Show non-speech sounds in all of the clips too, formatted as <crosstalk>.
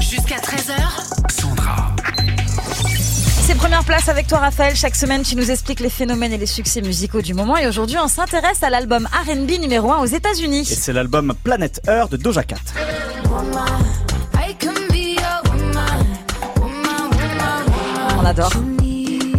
Jusqu'à 13h. Sandra. C'est première place avec toi Raphaël. Chaque semaine tu nous expliques les phénomènes et les succès musicaux du moment et aujourd'hui on s'intéresse à l'album R&B numéro 1 aux Et États-Unis. c'est l'album Planet Earth de Doja Cat. On adore.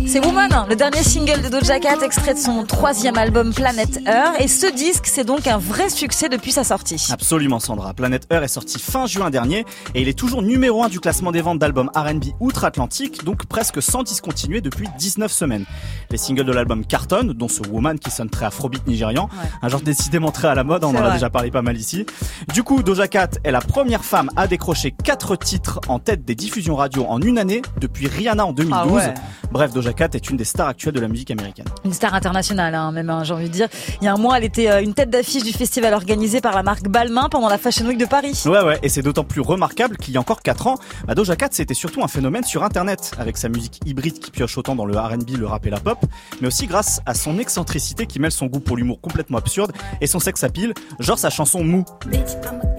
C'est Woman, le dernier single de Doja Cat, extrait de son troisième album Planet Earth. Et ce disque, c'est donc un vrai succès depuis sa sortie. Absolument Sandra. Planet Earth est sorti fin juin dernier et il est toujours numéro 1 du classement des ventes d'albums R&B outre-Atlantique, donc presque sans discontinuer depuis 19 semaines. Les singles de l'album cartonnent, dont ce Woman qui sonne très afrobeat nigérian, Ouais. un genre décidément très à la mode, on C'est en a déjà parlé pas mal ici. Du coup, Doja Cat est la première femme à décrocher 4 titres en tête des diffusions radio en une année depuis Rihanna en 2012. Ah ouais. Bref, Doja Cat est une des stars actuelles de la musique américaine. Une star internationale, hein, même, hein, j'ai envie de dire. Il y a un mois, elle était euh, une tête d'affiche du festival organisé par la marque Balmain pendant la Fashion Week de Paris. Ouais ouais, et c'est d'autant plus remarquable qu'il y a encore 4 ans, bah Doja Cat c'était surtout un phénomène sur internet, avec sa musique hybride qui pioche autant dans le R&B, le rap et la pop, mais aussi grâce à son excentricité qui mêle son goût pour l'humour complètement absurde et son sex appeal, genre sa chanson Mou. Bitch, I'm a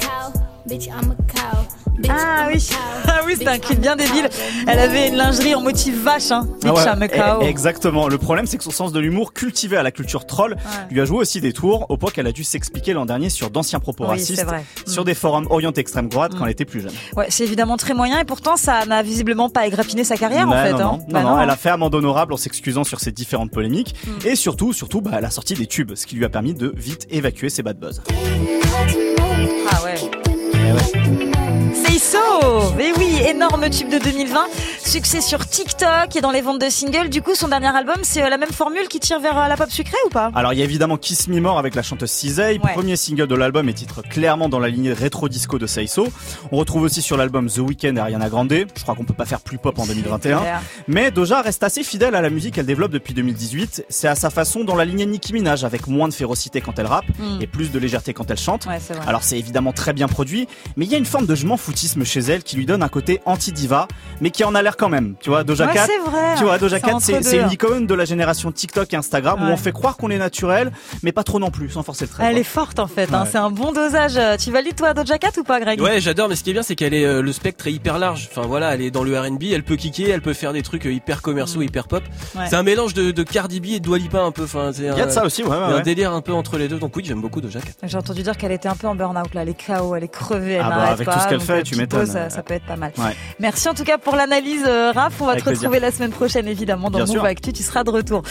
Ah I'm a oui, cow. <laughs> ah oui, c'est un clip bien débile. Elle avait une lingerie en motif vache, hein. Ah ouais, Bitch, I'm a cow. e- Exactement. Le problème, c'est que son sens de l'humour, cultivé à la culture troll, lui a joué aussi des tours, au point qu'elle a dû s'expliquer l'an dernier sur d'anciens propos Oui, racistes, c'est vrai. sur Mm. des forums orientés extrême droite quand elle était plus jeune. Ouais, c'est évidemment très moyen et pourtant ça n'a visiblement pas égratiné sa carrière en Mais fait. non, hein. non, Bah non, non, elle a fait amende honorable en s'excusant sur ces différentes polémiques Mm. et surtout, surtout, bah, elle a sorti des tubes, ce qui lui a permis de vite évacuer ses bad buzz. Ah ouais. C'est So Mais oui, énorme tube de 2020, succès sur TikTok et dans les ventes de singles. Du coup, son dernier album, c'est euh, la même formule qui tire vers euh, la pop sucrée ou pas? Alors il y a évidemment Kiss Me More avec la chanteuse Cizay, Ouais. premier single de l'album et titre clairement dans la lignée rétro disco de Seiso. On retrouve aussi sur l'album The Weeknd et Ariana Grande. Je crois qu'on peut pas faire plus pop en 2021. Claire. Mais Doja reste assez fidèle à la musique qu'elle développe depuis 2018. C'est à sa façon dans la lignée Nicki Minaj avec moins de férocité quand elle rappe Mm. et plus de légèreté quand elle chante. Ouais. Alors c'est évidemment très bien produit, mais il y a une forme de je m'en foutisme chez elle qui lui donne un côté anti-diva, mais qui en a l'air quand même. Tu vois, Doja Ouais, Cat, c'est vrai. tu vois, Doja Cat, c'est une icône de la génération TikTok et Instagram où on fait croire qu'on est naturel, mais pas trop non plus, sans forcer le trait. Elle quoi. est forte en fait, hein. C'est un bon dosage. Tu valides toi Doja Cat ou pas Greg? Ouais, j'adore, mais ce qui est bien, c'est qu'elle est euh, le spectre est hyper large. Enfin voilà, elle est dans le R&B, elle peut kicker, elle peut faire des trucs euh, hyper commerciaux, hyper pop. Ouais. C'est un mélange de, de Cardi B et de Dua Lipa un peu. Enfin, c'est Il y a de ça aussi, ouais, ouais, il y a un délire un peu entre les deux. Donc oui, j'aime beaucoup Doja Cat. J'ai entendu dire qu'elle était un peu en burn-out là, elle est KO, elle est crevée, elle Ah bah, avec pas, tout ce qu'elle fait, euh, tu m'étonnes. Ça, ça peut être pas mal. Ouais. Merci en tout cas pour l'analyse, Raph. On va Avec te plaisir. retrouver la semaine prochaine évidemment dans Move. Actu. Tu seras de retour.